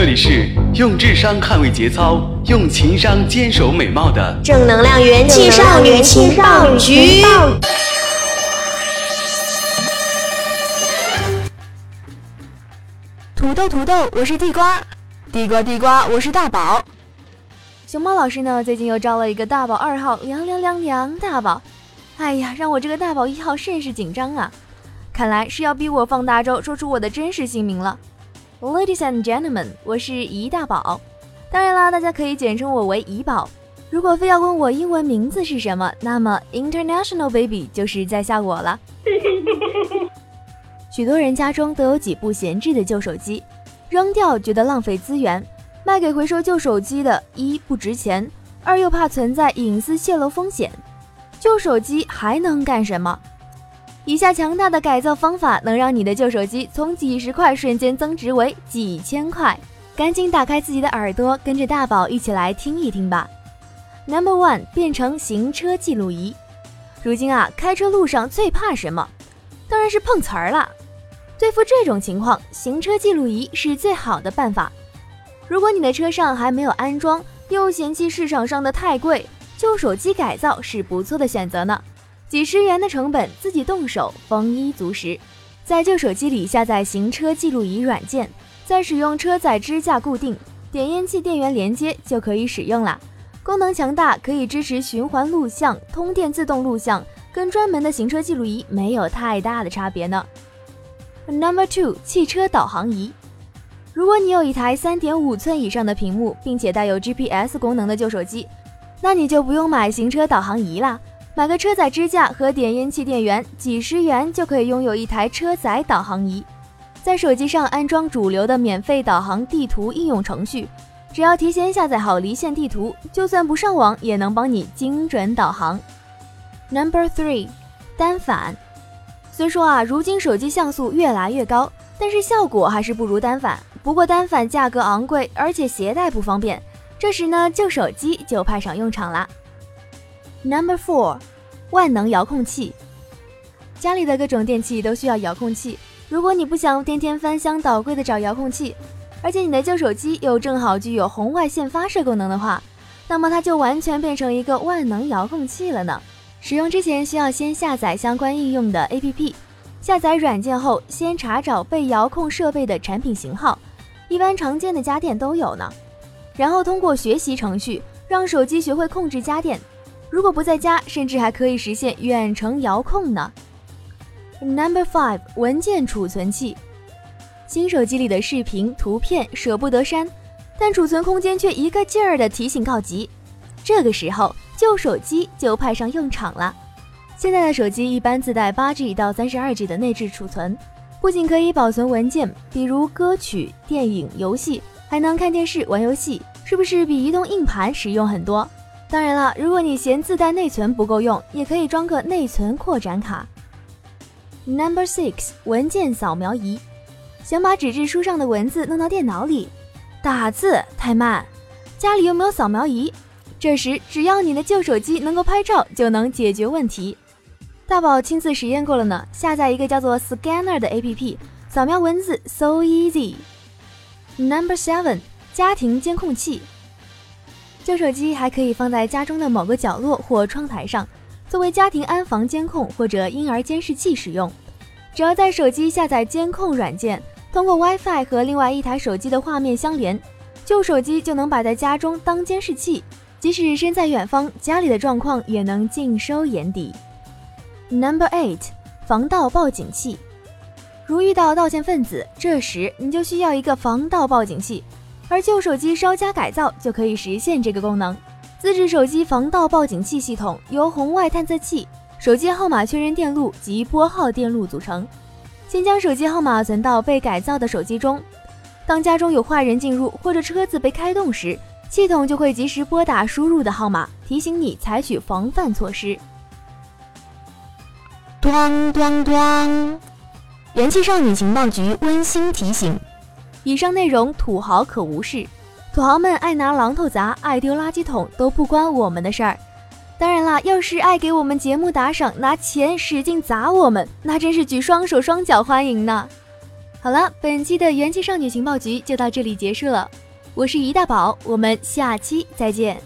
这里是用智商捍卫节操，用情商坚守美貌的正能量元气少女情报局。土豆土豆，我是地瓜；地瓜地瓜，我是大宝。熊猫老师呢，最近又招了一个大宝二号，凉凉凉凉大宝。哎呀，让我这个大宝一号甚是紧张啊！看来是要逼我放大招，说出我的真实姓名了。Ladies and gentlemen，我是怡大宝。当然啦，大家可以简称我为怡宝。如果非要问我英文名字是什么，那么 International Baby 就是在下我了。许多人家中都有几部闲置的旧手机，扔掉觉得浪费资源，卖给回收旧手机的，一不值钱，二又怕存在隐私泄露风险。旧手机还能干什么？以下强大的改造方法能让你的旧手机从几十块瞬间增值为几千块，赶紧打开自己的耳朵，跟着大宝一起来听一听吧。Number one，变成行车记录仪。如今啊，开车路上最怕什么？当然是碰瓷儿了。对付这种情况，行车记录仪是最好的办法。如果你的车上还没有安装，又嫌弃市场上的太贵，旧手机改造是不错的选择呢。几十元的成本，自己动手，丰衣足食。在旧手机里下载行车记录仪软件，再使用车载支架固定，点烟器电源连接就可以使用了。功能强大，可以支持循环录像、通电自动录像，跟专门的行车记录仪没有太大的差别呢。Number two，汽车导航仪。如果你有一台三点五寸以上的屏幕，并且带有 GPS 功能的旧手机，那你就不用买行车导航仪了。买个车载支架和点烟器电源，几十元就可以拥有一台车载导航仪。在手机上安装主流的免费导航地图应用程序，只要提前下载好离线地图，就算不上网也能帮你精准导航。Number three，单反。虽说啊，如今手机像素越来越高，但是效果还是不如单反。不过单反价格昂贵，而且携带不方便，这时呢，旧手机就派上用场了。Number four，万能遥控器。家里的各种电器都需要遥控器。如果你不想天天翻箱倒柜的找遥控器，而且你的旧手机又正好具有红外线发射功能的话，那么它就完全变成一个万能遥控器了呢。使用之前需要先下载相关应用的 APP，下载软件后先查找被遥控设备的产品型号，一般常见的家电都有呢。然后通过学习程序，让手机学会控制家电。如果不在家，甚至还可以实现远程遥控呢。Number five，文件储存器。新手机里的视频、图片舍不得删，但储存空间却一个劲儿的提醒告急。这个时候，旧手机就派上用场了。现在的手机一般自带八 G 到三十二 G 的内置储存，不仅可以保存文件，比如歌曲、电影、游戏，还能看电视、玩游戏，是不是比移动硬盘实用很多？当然了，如果你嫌自带内存不够用，也可以装个内存扩展卡。Number six，文件扫描仪，想把纸质书上的文字弄到电脑里，打字太慢，家里又没有扫描仪？这时只要你的旧手机能够拍照，就能解决问题。大宝亲自实验过了呢，下载一个叫做 Scanner 的 APP，扫描文字 so easy。Number seven，家庭监控器。旧手机还可以放在家中的某个角落或窗台上，作为家庭安防监控或者婴儿监视器使用。只要在手机下载监控软件，通过 WiFi 和另外一台手机的画面相连，旧手机就能摆在家中当监视器，即使身在远方，家里的状况也能尽收眼底。Number eight，防盗报警器。如遇到盗窃分子，这时你就需要一个防盗报警器。而旧手机稍加改造就可以实现这个功能。自制手机防盗报警器系统由红外探测器、手机号码确认电路及拨号电路组成。先将手机号码存到被改造的手机中，当家中有坏人进入或者车子被开动时，系统就会及时拨打输入的号码，提醒你采取防范措施。咚咚咚！元气少女情报局温馨提醒。以上内容土豪可无视，土豪们爱拿榔头砸，爱丢垃圾桶都不关我们的事儿。当然啦，要是爱给我们节目打赏，拿钱使劲砸我们，那真是举双手双脚欢迎呢。好了，本期的元气少女情报局就到这里结束了。我是一大宝，我们下期再见。